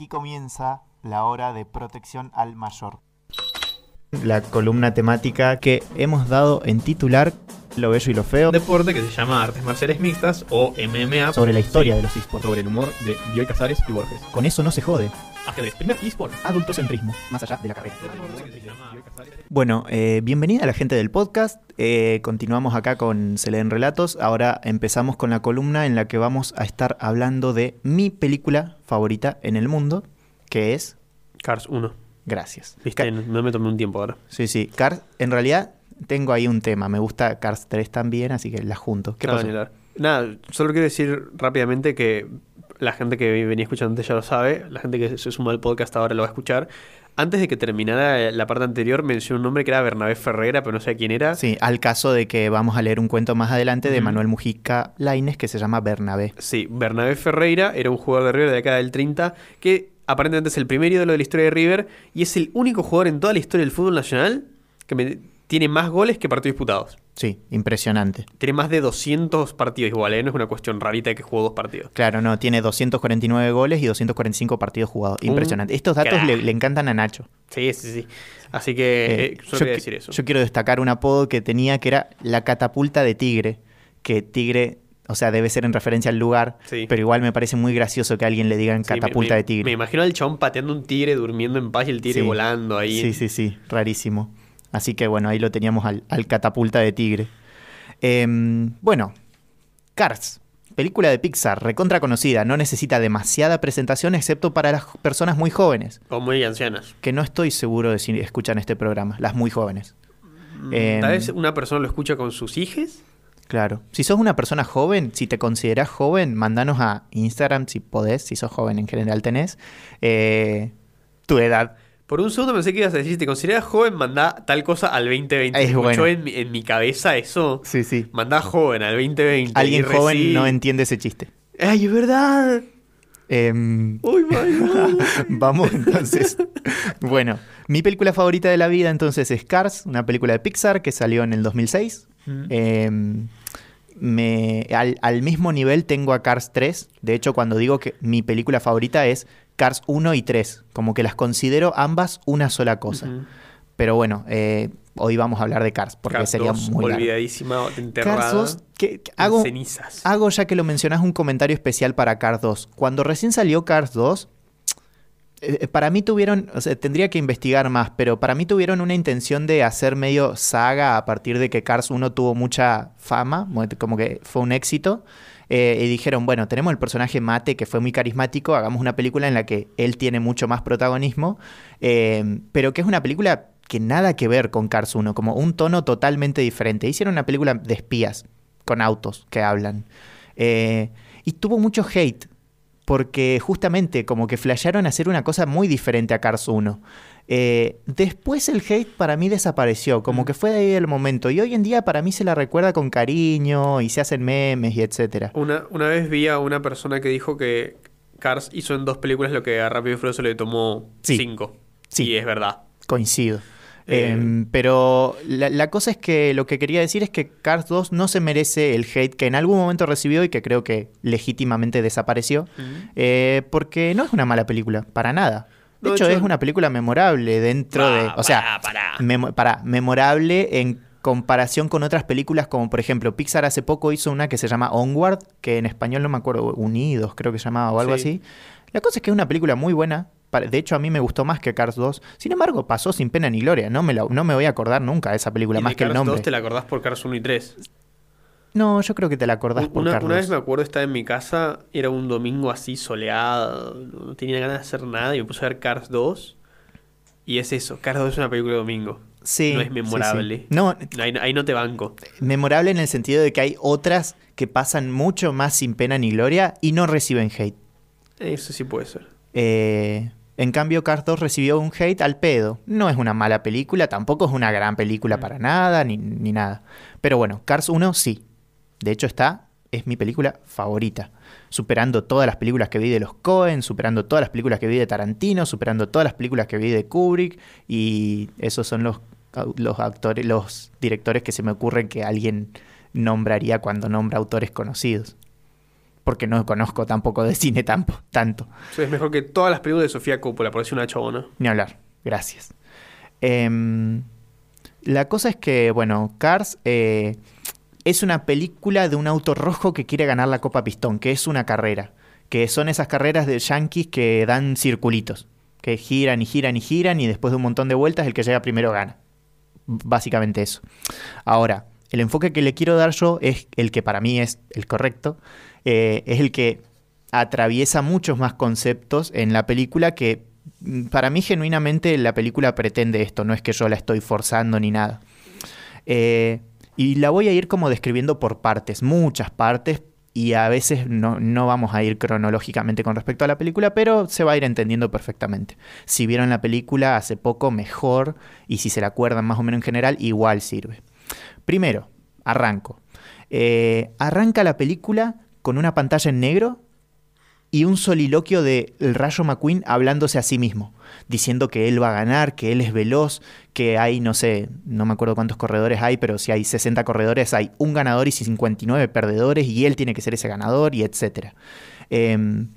Aquí comienza la hora de protección al mayor. La columna temática que hemos dado en titular Lo Bello y lo Feo deporte que se llama Artes Marciales Mixtas o MMA sobre la historia de los esports. sobre el humor de Bioy Casares y Borges. Con eso no se jode. Ajedrez, primer eSport. Adultocentrismo, más allá de la carrera. Bueno, eh, bienvenida a la gente del podcast. Eh, continuamos acá con Se leen relatos. Ahora empezamos con la columna en la que vamos a estar hablando de mi película favorita en el mundo, que es... Cars 1. Gracias. Viste, no me tomé un tiempo ahora. Sí, sí. Cars, en realidad tengo ahí un tema. Me gusta Cars 3 también, así que la junto. ¿Qué Ah, pasó? Nada, solo quiero decir rápidamente que la gente que venía escuchando antes ya lo sabe, la gente que se suma al podcast ahora lo va a escuchar. Antes de que terminara la parte anterior, mencionó un nombre que era Bernabé Ferreira, pero no sé quién era. Sí, al caso de que vamos a leer un cuento más adelante de. Manuel Mujica Laines que se llama Bernabé. Sí, Bernabé Ferreira era un jugador de River de la década del 30 que aparentemente es el primer ídolo de la historia de River y es el único jugador en toda la historia del fútbol nacional que tiene más goles que partidos disputados. Sí, impresionante. Tiene más de 200 partidos igual, ¿eh? no es una cuestión rarita de que jugó dos partidos. Claro, no, tiene 249 goles y 245 partidos jugados. Un Impresionante. Estos datos le, le encantan a Nacho. Sí, sí, sí. Así que Eh, eh, yo, quería decir eso. yo quiero destacar un apodo que tenía que era la catapulta de tigre. Que tigre, o sea, debe ser en referencia al lugar, Sí. pero igual me parece muy gracioso que a alguien le digan Sí, me- catapulta me, de tigre. Me imagino al chabón pateando un tigre, durmiendo en paz y el tigre Sí. volando ahí. Sí, sí, sí, rarísimo. Así que bueno, ahí lo teníamos al, al catapulta de tigre. Em, bueno, Cars, película de Pixar, recontra conocida, no necesita demasiada presentación excepto para las personas muy jóvenes, O muy ancianas. que no estoy seguro de si escuchan este programa, las muy jóvenes. Em, Tal vez una persona lo escucha con sus hijos. Claro. Si sos una persona joven, si te considerás joven, mandanos a Instagram si podés, si sos joven en general tenés, eh, tu edad. Por un segundo pensé que ibas a decir, si te consideras joven, mandá tal cosa al 2020. Es bueno. en, mi- en mi cabeza eso. Sí, sí. Mandá joven al 2020. Alguien joven reci- no entiende ese chiste. ¡Ay, es verdad! Em, ¡Uy! Vamos entonces. Bueno, mi película favorita de la vida entonces es Cars, una película de Pixar que salió en el 2006. Mm. Em, me, al, al mismo nivel tengo a Cars 3. De hecho, cuando digo que mi película favorita es Cars 1 y 3, como que las considero ambas una sola cosa. Pero bueno, eh, hoy vamos a hablar de Cars porque Cars sería 2, muy largo. olvidadísima, enterrada. Cars 2, que, que en hago, cenizas. Hago, ya que lo mencionás, un comentario especial para Cars 2. Cuando recién salió Cars 2, eh, para mí tuvieron, o sea, tendría que investigar más, pero para mí tuvieron una intención de hacer medio saga a partir de que Cars 1 tuvo mucha fama, como que fue un éxito. Eh, y dijeron, bueno, tenemos el personaje Mate que fue muy carismático, hagamos una película en la que él tiene mucho más protagonismo, eh, pero que es una película que nada que ver con Cars 1, como un tono totalmente diferente. Hicieron una película de espías, con autos que hablan. Eh, y tuvo mucho hate, porque justamente como que flashearon hacer una cosa muy diferente a Cars 1. Eh, después el hate para mí desapareció, como Mm. que fue de ahí el momento. Y hoy en día para mí se la recuerda con cariño y se hacen memes y etcétera. Una, una vez vi a una persona que dijo que Cars hizo en dos películas lo que a Rápido y Furioso le tomó Sí. cinco. Sí. Y es verdad. Coincido. Eh, Em, pero la, la cosa es que lo que quería decir es que Cars 2 no se merece el hate que en algún momento recibió y que creo que legítimamente desapareció. Eh, porque no es una mala película, para nada. De hecho, hecho- es una película memorable dentro de. O sea, pará. memo- para, memorable en comparación con otras películas, como por ejemplo, Pixar hace poco hizo una que se llama Onward, que en español no me acuerdo, Unidos creo que se llamaba o algo Sí. así. La cosa es que es una película muy buena. De hecho, a mí me gustó más que Cars 2. Sin embargo, pasó sin pena ni gloria. No me, la- no me voy a acordar nunca de esa película, Y más de que el Cars nombre. 2 te la acordás por Cars 1 y 3. No, yo creo que te la acordás por Una, Cars una 2. vez me acuerdo estaba en mi casa, era un domingo así soleado, no tenía ganas de hacer nada y me puse a ver Cars 2. Y es eso, Cars 2 es una película de domingo. Sí, no es memorable. sí. No, Ahí, ahí no te banco. memorable en el sentido de que hay otras que pasan mucho más sin pena ni gloria y no reciben hate. Eso sí puede ser. Eh, en cambio, Cars 2 recibió un hate al pedo. No es una mala película, tampoco es una gran película Mm. para nada, ni, ni nada. Pero bueno, Cars 1 sí. De hecho, está, es mi película favorita. Superando todas las películas que vi de los Cohen, superando todas las películas que vi de Tarantino, superando todas las películas que vi de Kubrick. Y esos son los, los actores, los directores que se me ocurren que alguien nombraría cuando nombra autores conocidos. porque no conozco tampoco de cine tampo- tanto. Es mejor que todas las películas de Sofía Coppola, por decir una chabona. Ni hablar. Gracias. Em, la cosa es que, bueno, Cars eh, es una película de un auto rojo que quiere ganar la Copa Pistón, que es una carrera. Que son esas carreras de yankees que dan circulitos. Que giran y giran y giran y después de un montón de vueltas el que llega primero gana. Básicamente eso. Ahora, el enfoque que le quiero dar yo es el que para mí es el correcto. eh, es el que atraviesa muchos más conceptos en la película que mm, para mí genuinamente la película pretende esto, no es que yo la estoy forzando ni nada. Eh, y la voy a ir como describiendo por partes, muchas partes, y a veces no, no vamos a ir cronológicamente con respecto a la película, pero se va a ir entendiendo perfectamente. Si vieron la película hace poco, mejor, y si se la acuerdan más o menos en general, igual sirve. Primero, arranco. Eh, arranca la película con una pantalla en negro y un soliloquio de el Rayo McQueen hablándose a sí mismo, diciendo que él va a ganar, que él es veloz, que hay, no sé, no me acuerdo cuántos corredores hay, pero si hay 60 corredores, hay un ganador y 59 perdedores, y él tiene que ser ese ganador, y etcétera. Em,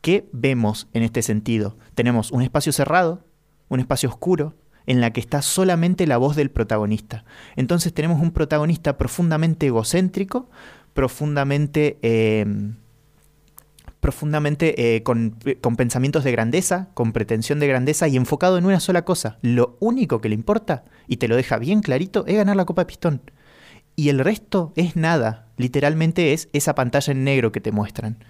¿Qué vemos en este sentido? Tenemos un espacio cerrado, un espacio oscuro, en la que está solamente la voz del protagonista. Entonces tenemos un protagonista profundamente egocéntrico, profundamente... em, profundamente eh, con, con pensamientos de grandeza, con pretensión de grandeza y enfocado en una sola cosa. Lo único que le importa, y te lo deja bien clarito, es ganar la Copa de Pistón. Y el resto es nada. Literalmente es esa pantalla en negro que te muestran.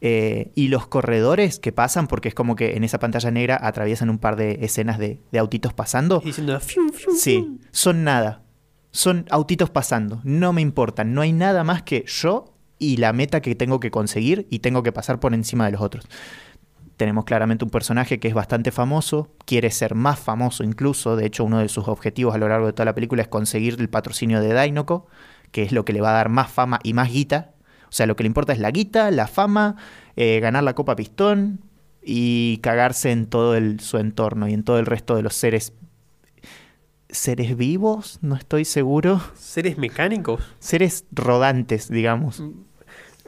Eh, y los corredores que pasan, porque es como que en esa pantalla negra atraviesan un par de escenas de, de autitos pasando. Y diciendo, fium, fium, Sí, son nada. Son autitos pasando. No me importan. No hay nada más que yo y la meta que tengo que conseguir y tengo que pasar por encima de los otros. Tenemos claramente un personaje que es bastante famoso, quiere ser más famoso incluso, de hecho uno de sus objetivos a lo largo de toda la película es conseguir el patrocinio de Dainoco, que es lo que le va a dar más fama y más guita. O sea, lo que le importa es la guita, la fama, eh, ganar la Copa Pistón y cagarse en todo el- su entorno y en todo el resto de los seres seres vivos, no estoy seguro. Seres mecánicos. Seres rodantes, digamos.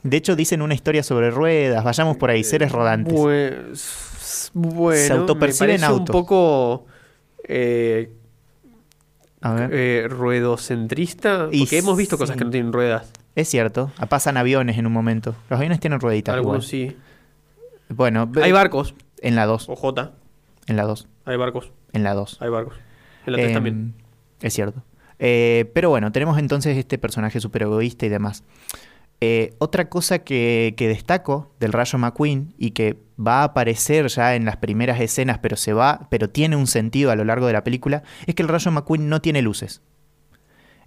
De hecho, dicen una historia sobre ruedas. Vayamos por ahí, seres rodantes. Pues, bueno, Se autoperciben parece un autos. poco eh, A ver. eh, ruedocentrista. Y Porque hemos visto cosas que no tienen ruedas. Es cierto. Pasan aviones en un momento. Los aviones tienen rueditas. Algunos igual. sí. Bueno, Hay barcos. en la 2. OJ. En la 2. Hay barcos. En la 2. Hay barcos. En la 3 Em, también. Es cierto. Eh, pero bueno, tenemos entonces este personaje súper egoísta y demás. Eh, otra cosa que, destaco del Rayo McQueen y que va a aparecer ya en las primeras escenas, pero se va, pero tiene un sentido a lo largo de la película, es que el Rayo McQueen no tiene luces.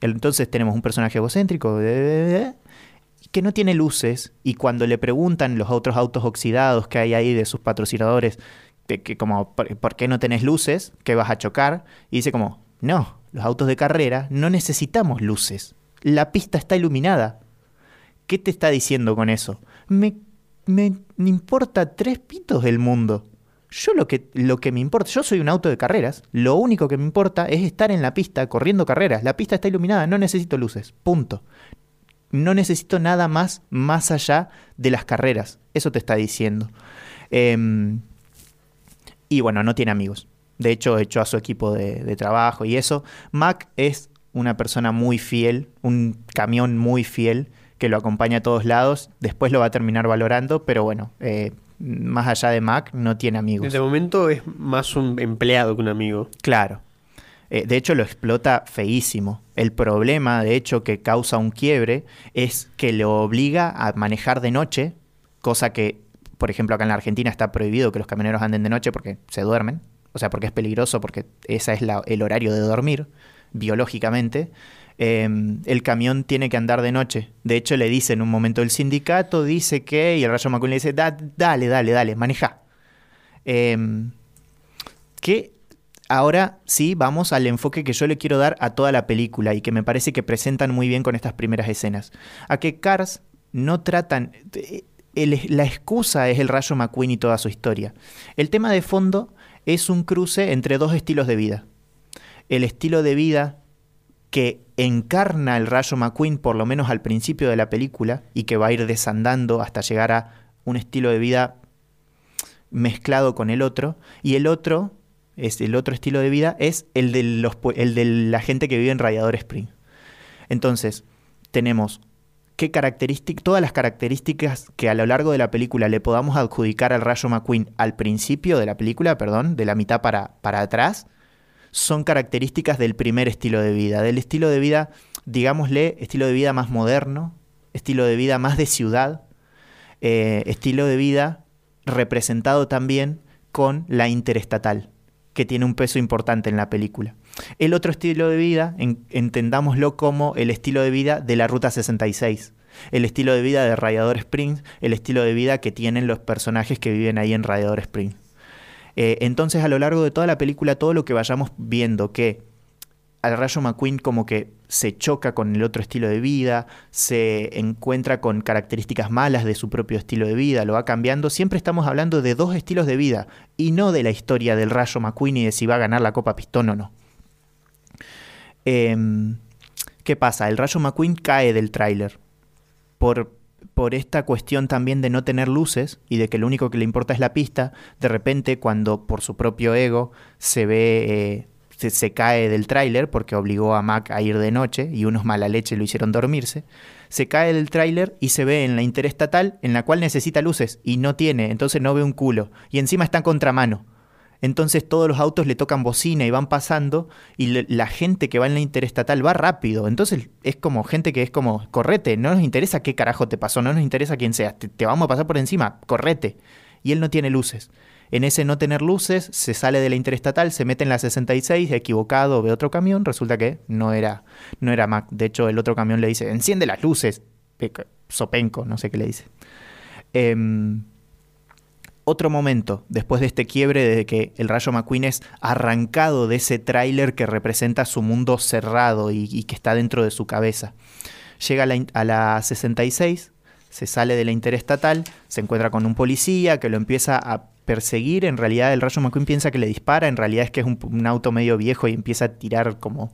Entonces tenemos un personaje egocéntrico que no tiene luces y cuando le preguntan los otros autos oxidados que hay ahí de sus patrocinadores, de que como, ¿por, qué no tenés luces? ¿Que vas a chocar? Y dice como, no, los autos de carrera no necesitamos luces. La pista está iluminada. ¿Qué te está diciendo con eso? Me, me importa tres pitos del mundo. Yo lo que, lo que me importa, yo soy un auto de carreras, lo único que me importa es estar en la pista corriendo carreras. La pista está iluminada, no necesito luces, punto. No necesito nada más más allá de las carreras, eso te está diciendo. Em, y bueno, no tiene amigos. De hecho, echó a su equipo de, de trabajo y eso. Mac es una persona muy fiel, un camión muy fiel que lo acompaña a todos lados. Después lo va a terminar valorando, pero bueno, eh, más allá de Mac, no tiene amigos. De momento es más un empleado que un amigo. Claro. Eh, de hecho, lo explota feísimo. El problema, de hecho, que causa un quiebre es que lo obliga a manejar de noche, cosa que, por ejemplo, acá en la Argentina está prohibido que los camioneros anden de noche porque se duermen. O sea, porque es peligroso, porque ese es la- el horario de dormir, biológicamente. Eh, el camión tiene que andar de noche. De hecho, le dice en un momento el sindicato, dice que, y el Rayo McQueen le dice, "Da- dale, dale, dale, maneja. Em, que ahora sí vamos al enfoque que yo le quiero dar a toda la película y que me parece que presentan muy bien con estas primeras escenas. A que Cars no tratan... eh, la excusa es el Rayo McQueen y toda su historia. El tema de fondo es un cruce entre dos estilos de vida. El estilo de vida que encarna el rayo McQueen por lo menos al principio de la película y que va a ir desandando hasta llegar a un estilo de vida mezclado con el otro y el otro es el otro estilo de vida es el de los el de la gente que vive en Radiador Spring. Entonces, tenemos qué todas las características que a lo largo de la película le podamos adjudicar al Rayo McQueen al principio de la película, perdón, de la mitad para, para atrás, son características del primer estilo de vida, del estilo de vida, digámosle, estilo de vida más moderno, estilo de vida más de ciudad, eh, estilo de vida representado también con la interestatal, que tiene un peso importante en la película. El otro estilo de vida, entendámoslo como el estilo de vida de la Ruta 66, el estilo de vida de Radiador Springs, el estilo de vida que tienen los personajes que viven ahí en Radiador Springs. Eh, entonces a lo largo de toda la película, todo lo que vayamos viendo que al Rayo McQueen como que se choca con el otro estilo de vida, se encuentra con características malas de su propio estilo de vida, lo va cambiando, siempre estamos hablando de dos estilos de vida y no de la historia del Rayo McQueen y de si va a ganar la Copa Pistón o no. Em, ¿Qué pasa? El Rayo McQueen cae del tráiler por por esta cuestión también de no tener luces y de que lo único que le importa es la pista, de repente cuando por su propio ego se ve, eh, se, cae del tráiler porque obligó a Mac a ir de noche y unos mala leche lo hicieron dormirse, se cae del tráiler y se ve en la interestatal en la cual necesita luces y no tiene, entonces no ve un culo y encima está en contramano. Entonces todos los autos le tocan bocina y van pasando y la gente que va en la interestatal va rápido. Entonces es como gente que es como, correte, no nos interesa qué carajo te pasó, no nos interesa quién seas, te, vamos a pasar por encima, correte. Y él no tiene luces. En ese no tener luces, se sale de la interestatal, se mete en la 66, equivocado, ve otro camión, resulta que no era, no era Mac. De hecho, el otro camión le dice, enciende las luces. Sopenco, no sé qué le dice. Eh, otro momento, después de este quiebre de que el Rayo McQueen es arrancado de ese tráiler que representa su mundo cerrado y, que está dentro de su cabeza. Llega a la, 66, se sale de la interestatal, se encuentra con un policía que lo empieza a perseguir. En realidad el Rayo McQueen piensa que le dispara, en realidad es que es un auto medio viejo y empieza a tirar como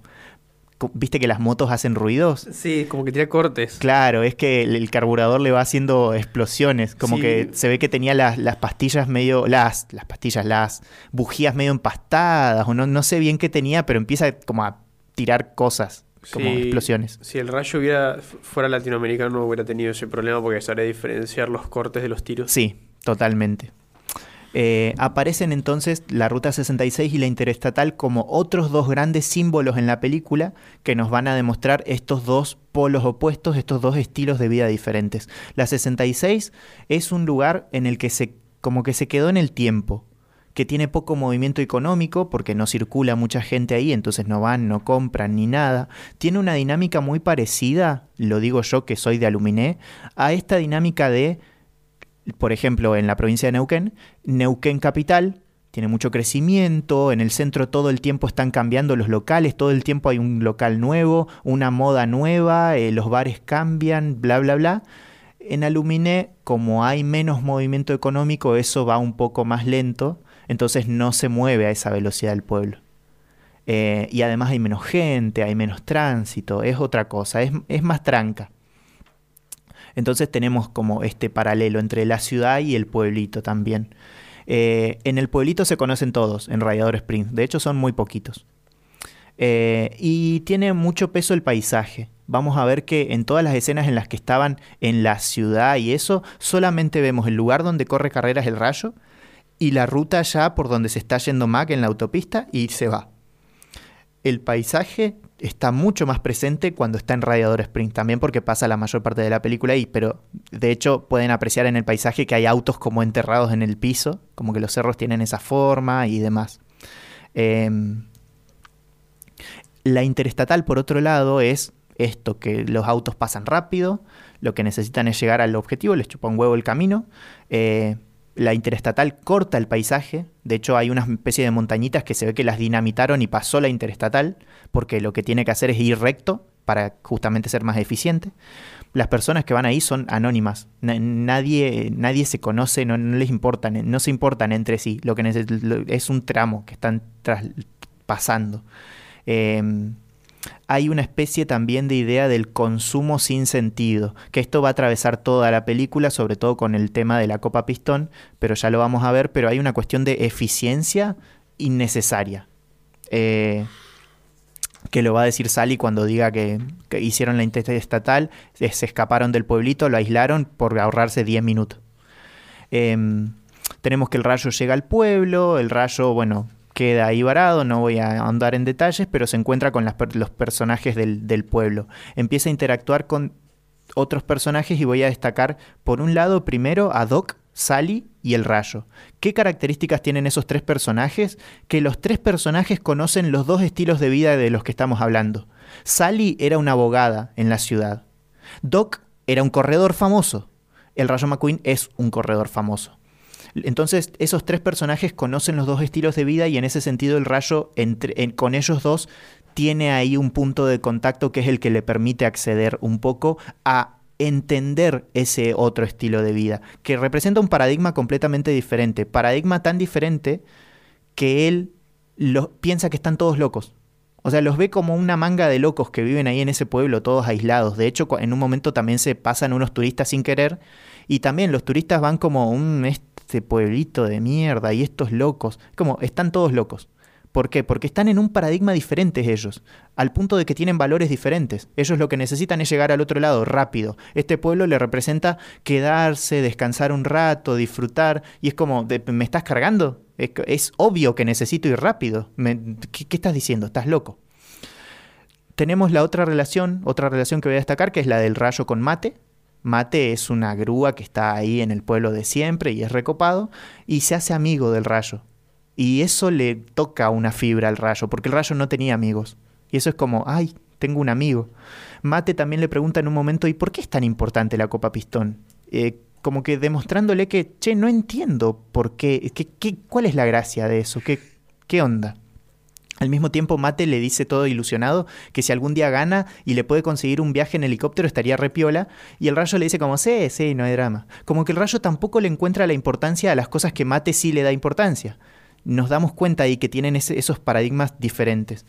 viste que las motos hacen ruidos. Sí, como que tira cortes. Claro, es que el, carburador le va haciendo explosiones. Como que se ve que tenía las, pastillas medio. Las, las pastillas, las bujías medio empastadas. O no, no sé bien qué tenía, pero empieza como a tirar cosas. Como explosiones. Si el rayo hubiera fuera latinoamericano no hubiera tenido ese problema porque sabría diferenciar los cortes de los tiros. Sí, totalmente. Eh, aparecen entonces la Ruta 66 y la Interestatal como otros dos grandes símbolos en la película que nos van a demostrar estos dos polos opuestos, estos dos estilos de vida diferentes. La 66 es un lugar en el que se como que se quedó en el tiempo, que tiene poco movimiento económico porque no circula mucha gente ahí, entonces no van, no compran ni nada. Tiene una dinámica muy parecida, lo digo yo que soy de Aluminé, a esta dinámica de por ejemplo, en la provincia de Neuquén, Neuquén capital tiene mucho crecimiento, en el centro todo el tiempo están cambiando los locales, todo el tiempo hay un local nuevo, una moda nueva, eh, los bares cambian, bla, bla, bla. En Aluminé, como hay menos movimiento económico, eso va un poco más lento, entonces no se mueve a esa velocidad el pueblo. Eh, y además hay menos gente, hay menos tránsito, es otra cosa, es, es más tranca. Entonces tenemos como este paralelo entre la ciudad y el pueblito también. Eh, en el pueblito se conocen todos, en Radiador Springs. De hecho, son muy poquitos. Eh, y tiene mucho peso el paisaje. Vamos a ver que en todas las escenas en las que estaban en la ciudad y eso, solamente vemos el lugar donde corre carreras el rayo y la ruta ya por donde se está yendo Mac en la autopista y se va. El paisaje está mucho más presente cuando está en Radiador Springs, también porque pasa la mayor parte de la película ahí, pero de hecho pueden apreciar en el paisaje que hay autos como enterrados en el piso, como que los cerros tienen esa forma y demás. Em, la interestatal, por otro lado, es esto, que los autos pasan rápido, lo que necesitan es llegar al objetivo, les chupa un huevo el camino. Eh, la interestatal corta el paisaje, de hecho hay una especie de montañitas que se ve que las dinamitaron y pasó la interestatal, porque lo que tiene que hacer es ir recto para justamente ser más eficiente. Las personas que van ahí son anónimas, nadie, nadie se conoce, no, les importan, no se importan entre sí, lo que es un tramo que están pasando. Em, hay una especie también de idea del consumo sin sentido, que esto va a atravesar toda la película, sobre todo con el tema de la copa pistón, pero ya lo vamos a ver, pero hay una cuestión de eficiencia innecesaria. Eh, que lo va a decir Sally cuando diga que, hicieron la estatal, se escaparon del pueblito, lo aislaron por ahorrarse 10 minutos. Em, tenemos que el rayo llega al pueblo, el rayo, bueno, queda ahí varado, no voy a andar en detalles, pero se encuentra con los personajes del, del, pueblo. Empieza a interactuar con otros personajes y voy a destacar, por un lado, primero a Doc, Sally y el rayo. ¿Qué características tienen esos tres personajes? Que los tres personajes conocen los dos estilos de vida de los que estamos hablando. Sally era una abogada en la ciudad. Doc era un corredor famoso. El Rayo McQueen es un corredor famoso. Entonces, esos tres personajes conocen los dos estilos de vida y en ese sentido el rayo entre, con ellos dos tiene ahí un punto de contacto que es el que le permite acceder un poco a entender ese otro estilo de vida, que representa un paradigma completamente diferente, paradigma tan diferente que él piensa que están todos locos. O sea, los ve como una manga de locos que viven ahí en ese pueblo, todos aislados. De hecho, en un momento también se pasan unos turistas sin querer. Y también los turistas van como un pueblito de mierda y estos locos. Como están todos locos. ¿Por qué? Porque están en un paradigma diferente ellos, al punto de que tienen valores diferentes. Ellos lo que necesitan es llegar al otro lado rápido. Este pueblo le representa quedarse, descansar un rato, disfrutar. Y es como, ¿me estás cargando? Es, obvio que necesito ir rápido. ¿qué, ¿Qué estás diciendo? ¿Estás loco? Tenemos la otra relación, otra relación que voy a destacar, que es la del rayo con mate. Mate es una grúa que está ahí en el pueblo de siempre y es recopado y se hace amigo del rayo. Y eso le toca una fibra al rayo, porque el rayo no tenía amigos. Y eso es como, ay, tengo un amigo. Mate también le pregunta en un momento, ¿y por qué es tan importante la copa pistón? Eh, como que demostrándole que, che, no entiendo por qué, qué, cuál es la gracia de eso, qué, qué onda. Al mismo tiempo, Mate le dice todo ilusionado que si algún día gana y le puede conseguir un viaje en helicóptero estaría repiola. Y el rayo le dice como, sí, sí, no hay drama. Como que el rayo tampoco le encuentra la importancia a las cosas que Mate sí le da importancia. Nos damos cuenta ahí que tienen esos paradigmas diferentes.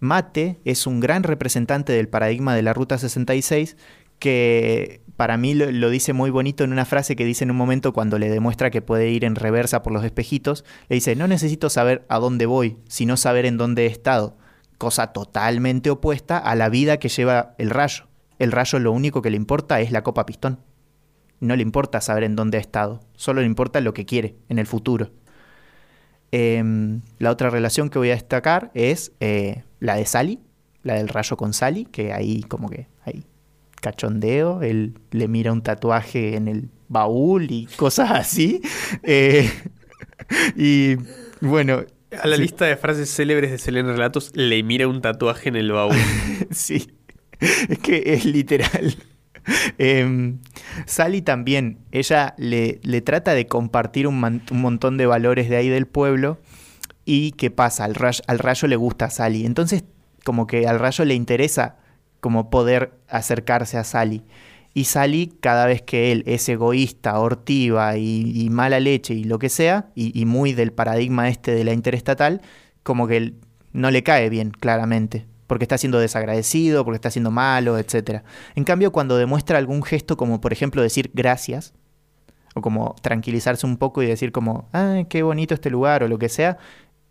Mate es un gran representante del paradigma de la Ruta 66 que para mí lo, dice muy bonito en una frase que dice en un momento cuando le demuestra que puede ir en reversa por los espejitos. Le dice, no necesito saber a dónde voy, sino saber en dónde he estado. Cosa totalmente opuesta a la vida que lleva el rayo. El rayo lo único que le importa es la copa pistón. No le importa saber en dónde ha estado, solo le importa lo que quiere en el futuro. Em, la otra relación que voy a destacar es eh, la de Sally, la del rayo con Sally, que ahí como que ahí cachondeo, él le mira un tatuaje en el baúl y cosas así. Eh, y bueno. A la lista de frases célebres de Selena Relatos, le mira un tatuaje en el baúl. sí, es que es literal. Em, Sally también, ella le, le trata de compartir un, un, montón de valores de ahí del pueblo. ¿Y qué pasa? Al rayo, al rayo le gusta a Sally. Entonces, como que al rayo le interesa como poder acercarse a Sally. Y Sally, cada vez que él es egoísta, hortiva y, mala leche y lo que sea, y, muy del paradigma este de la interestatal, como que él no le cae bien, claramente, porque está siendo desagradecido, porque está siendo malo, etc. En cambio, cuando demuestra algún gesto, como por ejemplo decir gracias, o como tranquilizarse un poco y decir como, ah, qué bonito este lugar, o lo que sea,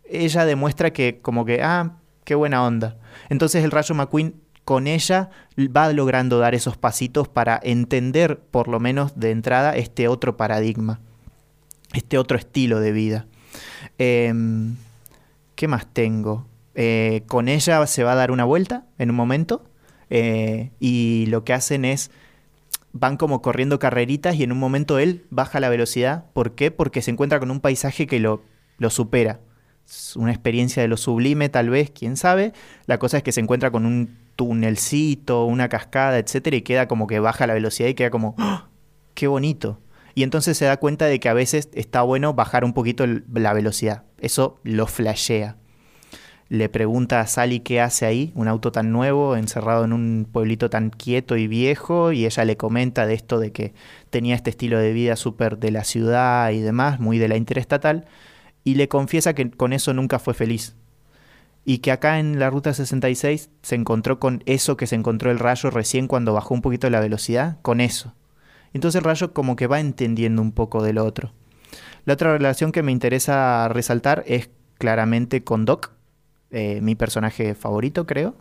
ella demuestra que como que, ah, qué buena onda. Entonces el Rayo McQueen con ella va logrando dar esos pasitos para entender, por lo menos de entrada, este otro paradigma, este otro estilo de vida. Em, ¿Qué más tengo? Eh, con ella se va a dar una vuelta en un momento eh, y lo que hacen es van como corriendo carreritas y en un momento él baja la velocidad. ¿Por qué? Porque se encuentra con un paisaje que lo, lo supera. Es una experiencia de lo sublime tal vez, quién sabe. La cosa es que se encuentra con un tunelcito, una cascada, etcétera, y queda como que baja la velocidad y queda como, ¡Ah! ¡qué bonito! Y entonces se da cuenta de que a veces está bueno bajar un poquito la velocidad. Eso lo flashea. Le pregunta a Sally qué hace ahí, un auto tan nuevo, encerrado en un pueblito tan quieto y viejo, y ella le comenta de esto de que tenía este estilo de vida súper de la ciudad y demás, muy de la interestatal, y le confiesa que con eso nunca fue feliz, y que acá en la ruta 66 se encontró con eso que se encontró el rayo recién cuando bajó un poquito la velocidad, con eso. Entonces el rayo como que va entendiendo un poco del otro. La otra relación que me interesa resaltar es claramente con Doc, eh, mi personaje favorito creo,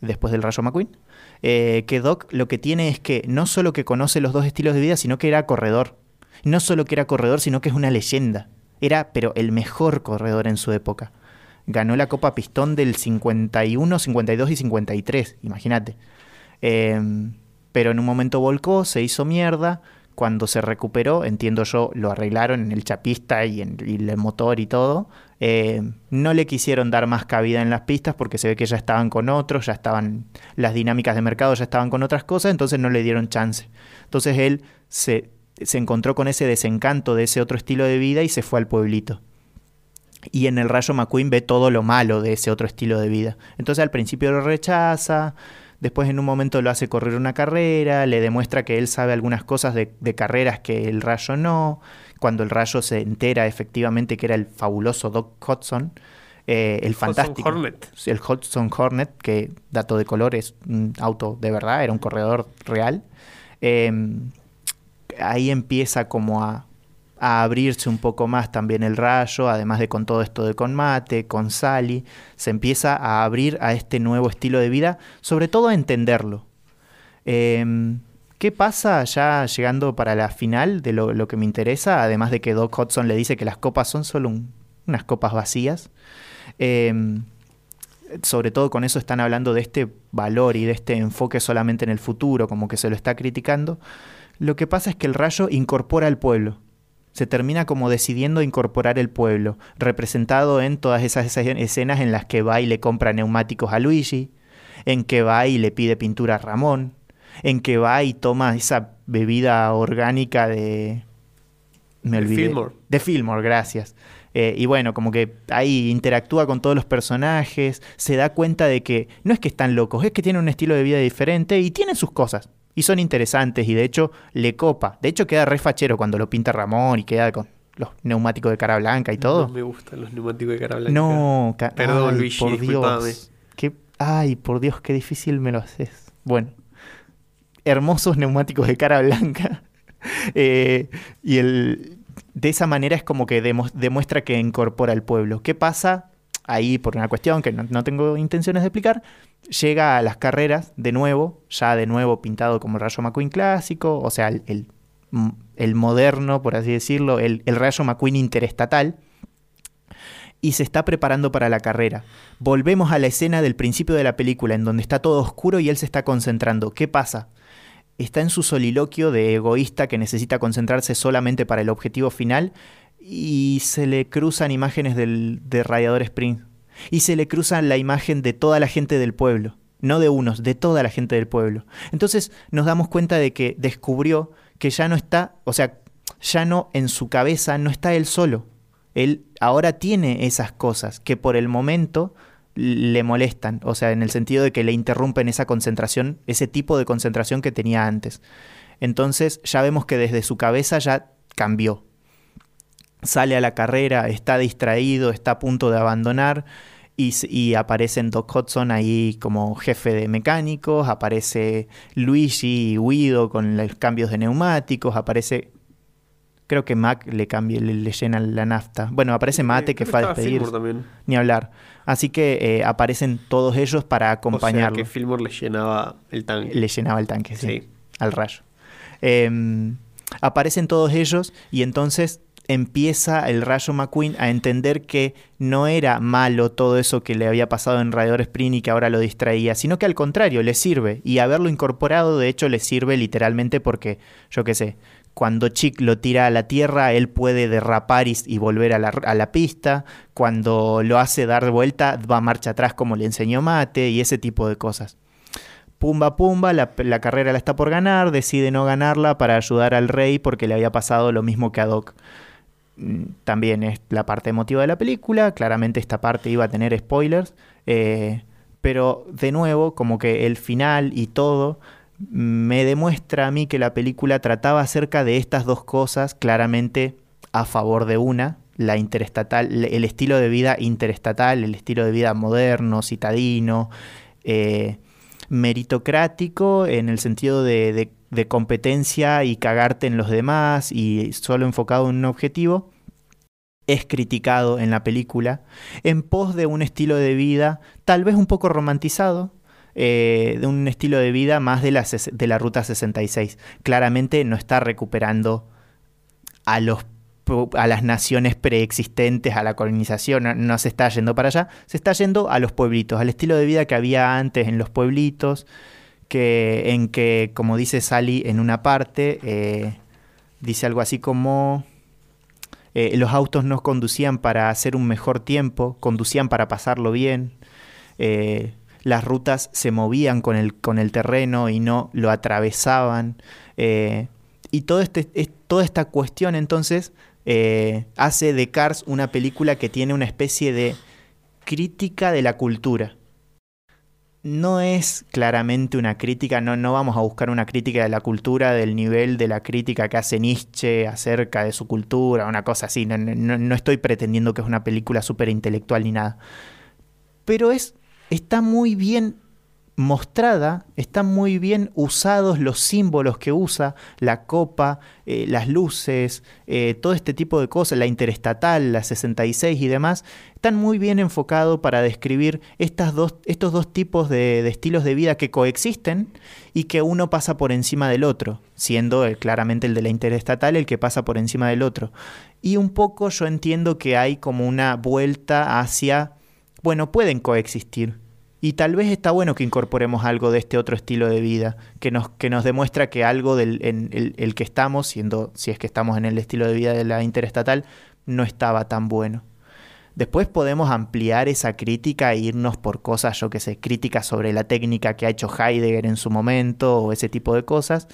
después del rayo McQueen. Eh, que Doc lo que tiene es que no solo que conoce los dos estilos de vida, sino que era corredor. No solo que era corredor, sino que es una leyenda. Era, pero el mejor corredor en su época ganó la Copa Pistón del 51, 52 y 53, imagínate. Em, pero en un momento volcó, se hizo mierda. Cuando se recuperó, entiendo yo, lo arreglaron en el chapista y en el motor y todo. Em, no le quisieron dar más cabida en las pistas porque se ve que ya estaban con otros, ya estaban, las dinámicas de mercado ya estaban con otras cosas, entonces no le dieron chance. Entonces él se, se encontró con ese desencanto de ese otro estilo de vida y se fue al pueblito y en el Rayo McQueen ve todo lo malo de ese otro estilo de vida. Entonces al principio lo rechaza, después en un momento lo hace correr una carrera, le demuestra que él sabe algunas cosas de, carreras que el Rayo no, cuando el Rayo se entera efectivamente que era el fabuloso Doc Hudson. Eh, el fantástico. Hornet. El Hudson Hornet, que dato de color es un auto de verdad, era un corredor real. Em, ahí empieza como a a abrirse un poco más también el rayo, además de con todo esto de con Mate, con Sally, se empieza a abrir a este nuevo estilo de vida, sobre todo a entenderlo. Em, ¿Qué pasa ya llegando para la final de lo, que me interesa? Además de que Doc Hudson le dice que las copas son solo unas copas vacías. Em, sobre todo con eso están hablando de este valor y de este enfoque solamente en el futuro, como que se lo está criticando. Lo que pasa es que el rayo incorpora al pueblo se termina como decidiendo incorporar el pueblo, representado en todas esas escenas en las que va y le compra neumáticos a Luigi, en que va y le pide pintura a Ramón, en que va y toma esa bebida orgánica de... Me olvidé. De Fillmore. De Fillmore, gracias. Eh, y bueno, como que ahí interactúa con todos los personajes, se da cuenta de que no es que están locos, es que tienen un estilo de vida diferente y tienen sus cosas. Y son interesantes y de hecho le copa. De hecho queda re fachero cuando lo pinta Ramón y queda con los neumáticos de cara blanca y todo. No me gustan los neumáticos de cara blanca. No, perdón Luigi, por Dios. Qué... Ay, por Dios, qué difícil me lo haces. Bueno, hermosos neumáticos de cara blanca. Eh, y el, de esa manera es como que demuestra que incorpora al pueblo. ¿Qué pasa? Ahí, por una cuestión que no tengo intenciones de explicar, llega a las carreras de nuevo, ya de nuevo pintado como el Rayo McQueen clásico, o sea, el, el, moderno, por así decirlo, el, el, Rayo McQueen interestatal, y se está preparando para la carrera. Volvemos a la escena del principio de la película, en donde está todo oscuro y él se está concentrando. ¿Qué pasa? Está en su soliloquio de egoísta que necesita concentrarse solamente para el objetivo final y se le cruzan imágenes del, de Radiador Spring y se le cruza la imagen de toda la gente del pueblo, no de unos, de toda la gente del pueblo. Entonces nos damos cuenta de que descubrió que ya no está, o sea, ya no en su cabeza no está él solo. Él ahora tiene esas cosas que por el momento le molestan, o sea, en el sentido de que le interrumpen esa concentración, ese tipo de concentración que tenía antes. Entonces ya vemos que desde su cabeza ya cambió. Sale a la carrera, está distraído, está a punto de abandonar y, aparecen Doc Hudson ahí como jefe de mecánicos, aparece Luigi y Guido con los cambios de neumáticos, aparece... Creo que Mac le cambia, le, llena la nafta. Bueno, aparece Mate que fue a despedir. Ni hablar. Así que eh, aparecen todos ellos para acompañarlo. O sea que Fillmore le llenaba el tanque. Le llenaba el tanque, sí. Al rayo. Em, aparecen todos ellos y entonces empieza el Rayo McQueen a entender que no era malo todo eso que le había pasado en Radiador Sprint y que ahora lo distraía, sino que al contrario, le sirve. Y haberlo incorporado, de hecho, le sirve literalmente porque, yo qué sé, cuando Chick lo tira a la tierra, él puede derrapar y, volver a la, pista. Cuando lo hace dar vuelta, va marcha atrás como le enseñó Mate y ese tipo de cosas. Pumba Pumba, la, carrera la está por ganar, decide no ganarla para ayudar al rey porque le había pasado lo mismo que a Doc. Mm, también es la parte emotiva de la película. Claramente esta parte iba a tener spoilers. Eh, pero de nuevo, como que el final y todo me demuestra a mí que la película trataba acerca de estas dos cosas, claramente a favor de una, la interestatal, el estilo de vida interestatal, el estilo de vida moderno, citadino, eh, meritocrático en el sentido de, competencia y cagarte en los demás y solo enfocado en un objetivo, es criticado en la película en pos de un estilo de vida tal vez un poco romantizado, eh, de un estilo de vida más de la, de la Ruta 66. Claramente no está recuperando a, los, a las naciones preexistentes, a la colonización, no, se está yendo para allá, se está yendo a los pueblitos, al estilo de vida que había antes en los pueblitos, que, en que, como dice Sally en una parte, eh, dice algo así como... Eh, los autos no conducían para hacer un mejor tiempo, conducían para pasarlo bien las rutas se movían con el, con el terreno y no lo atravesaban. Eh, y todo este, toda esta cuestión entonces eh, hace de Cars una película que tiene una especie de crítica de la cultura. No es claramente una crítica, no, no vamos a buscar una crítica de la cultura del nivel de la crítica que hace Nietzsche acerca de su cultura, una cosa así. No, no estoy pretendiendo que es una película súper intelectual ni nada. Pero es está muy bien mostrada, están muy bien usados los símbolos que usa, la copa, eh, las luces, eh, todo este tipo de cosas, la interestatal, la 66 y demás, están muy bien enfocados para describir estas dos, estos dos tipos de, estilos de vida que coexisten y que uno pasa por encima del otro, siendo claramente el de la interestatal el que pasa por encima del otro. Y un poco yo entiendo que hay como una vuelta hacia, bueno, pueden coexistir, y tal vez está bueno que incorporemos algo de este otro estilo de vida, que nos, que nos demuestra que algo del en el, que estamos, siendo, si es que estamos en el estilo de vida de la interestatal, no estaba tan bueno. Después podemos ampliar esa crítica e irnos por cosas, yo que sé, críticas sobre la técnica que ha hecho Heidegger en su momento o ese tipo de cosas.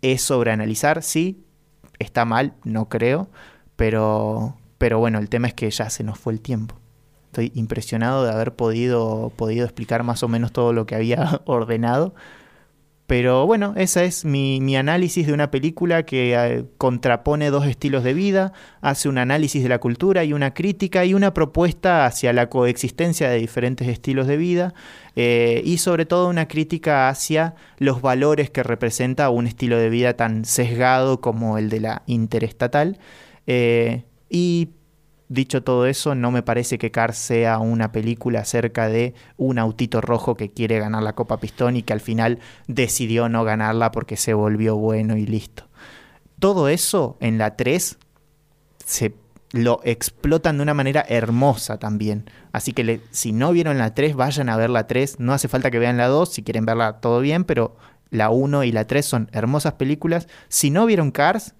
Es sobreanalizar, sí, está mal, no creo, pero, pero bueno, el tema es que ya se nos fue el tiempo. Estoy impresionado de haber podido, podido explicar más o menos todo lo que había ordenado. Pero bueno, ese es mi, análisis de una película que eh, contrapone dos estilos de vida, hace un análisis de la cultura y una crítica y una propuesta hacia la coexistencia de diferentes estilos de vida eh, y sobre todo una crítica hacia los valores que representa un estilo de vida tan sesgado como el de la interestatal. Eh, y Dicho todo eso, no me parece que Cars sea una película acerca de un autito rojo que quiere ganar la Copa Pistón y que al final decidió no ganarla porque se volvió bueno y listo. Todo eso en la 3 se lo explotan de una manera hermosa también. Así que si no vieron la 3, vayan a ver la 3. No hace falta que vean la 2, si quieren verla todo bien, pero la 1 y la 3 son hermosas películas. Si no vieron Cars,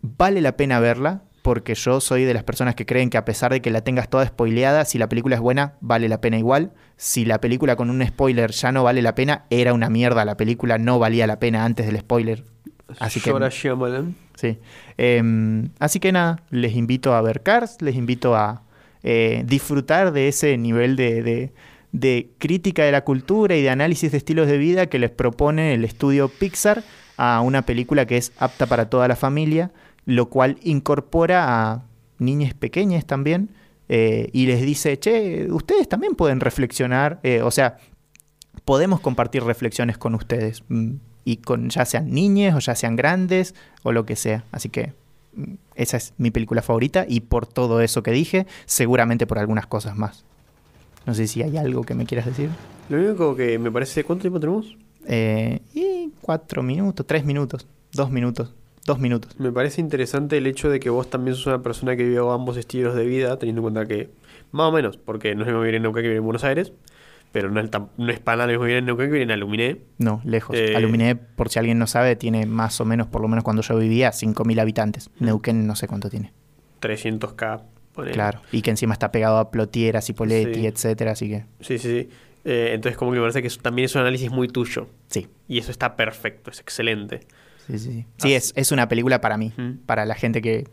vale la pena verla porque yo soy de las personas que creen que a pesar de que la tengas toda spoileada, si la película es buena, vale la pena igual. Si la película con un spoiler ya no vale la pena, era una mierda, la película no valía la pena antes del spoiler. Así que, sí. Em, así que nada, les invito a ver Cars, les invito a eh, disfrutar de ese nivel de, de crítica de la cultura y de análisis de estilos de vida que les propone el estudio Pixar a una película que es apta para toda la familia lo cual incorpora a niñas pequeñas también eh, y les dice, che, ustedes también pueden reflexionar, eh, o sea, podemos compartir reflexiones con ustedes, mm, y con ya sean niñas o ya sean grandes o lo que sea. Así que mm, esa es mi película favorita y por todo eso que dije, seguramente por algunas cosas más. No sé si hay algo que me quieras decir. Lo único que me parece, ¿cuánto tiempo tenemos? Eh, y cuatro minutos, tres minutos, dos minutos. Dos minutos. Me parece interesante el hecho de que vos también sos una persona que vive ambos estilos de vida, teniendo en cuenta que, más o menos, porque no es lo mismo vivir en Neuquén que vivir en Buenos Aires, pero no es, no es para nada lo mismo vivir en Neuquén que vivir en Aluminé. No, lejos. Eh, Aluminé, por si alguien no sabe, tiene más o menos, por lo menos cuando yo vivía, 5.000 habitantes. Mm. Neuquén no sé cuánto tiene. 300k. Claro, y que encima está pegado a Plotieras y Poletti, etcétera, así que... Sí, sí, sí. Eh, entonces como que me parece que también es un análisis muy tuyo. Sí. Y eso está perfecto, es excelente. Sí, sí. Sí, es, es, una película para mí, para la gente que,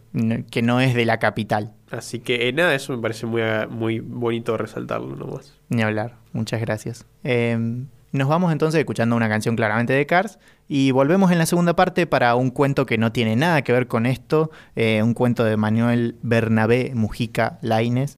que, no es de la capital. Así que eh, nada, eso me parece muy, muy bonito resaltarlo nomás. Ni hablar, muchas gracias. Em, Nos vamos entonces escuchando una canción claramente de Cars y volvemos en la segunda parte para un cuento que no tiene nada que ver con esto, eh, un cuento de Manuel Bernabé Mujica Laines.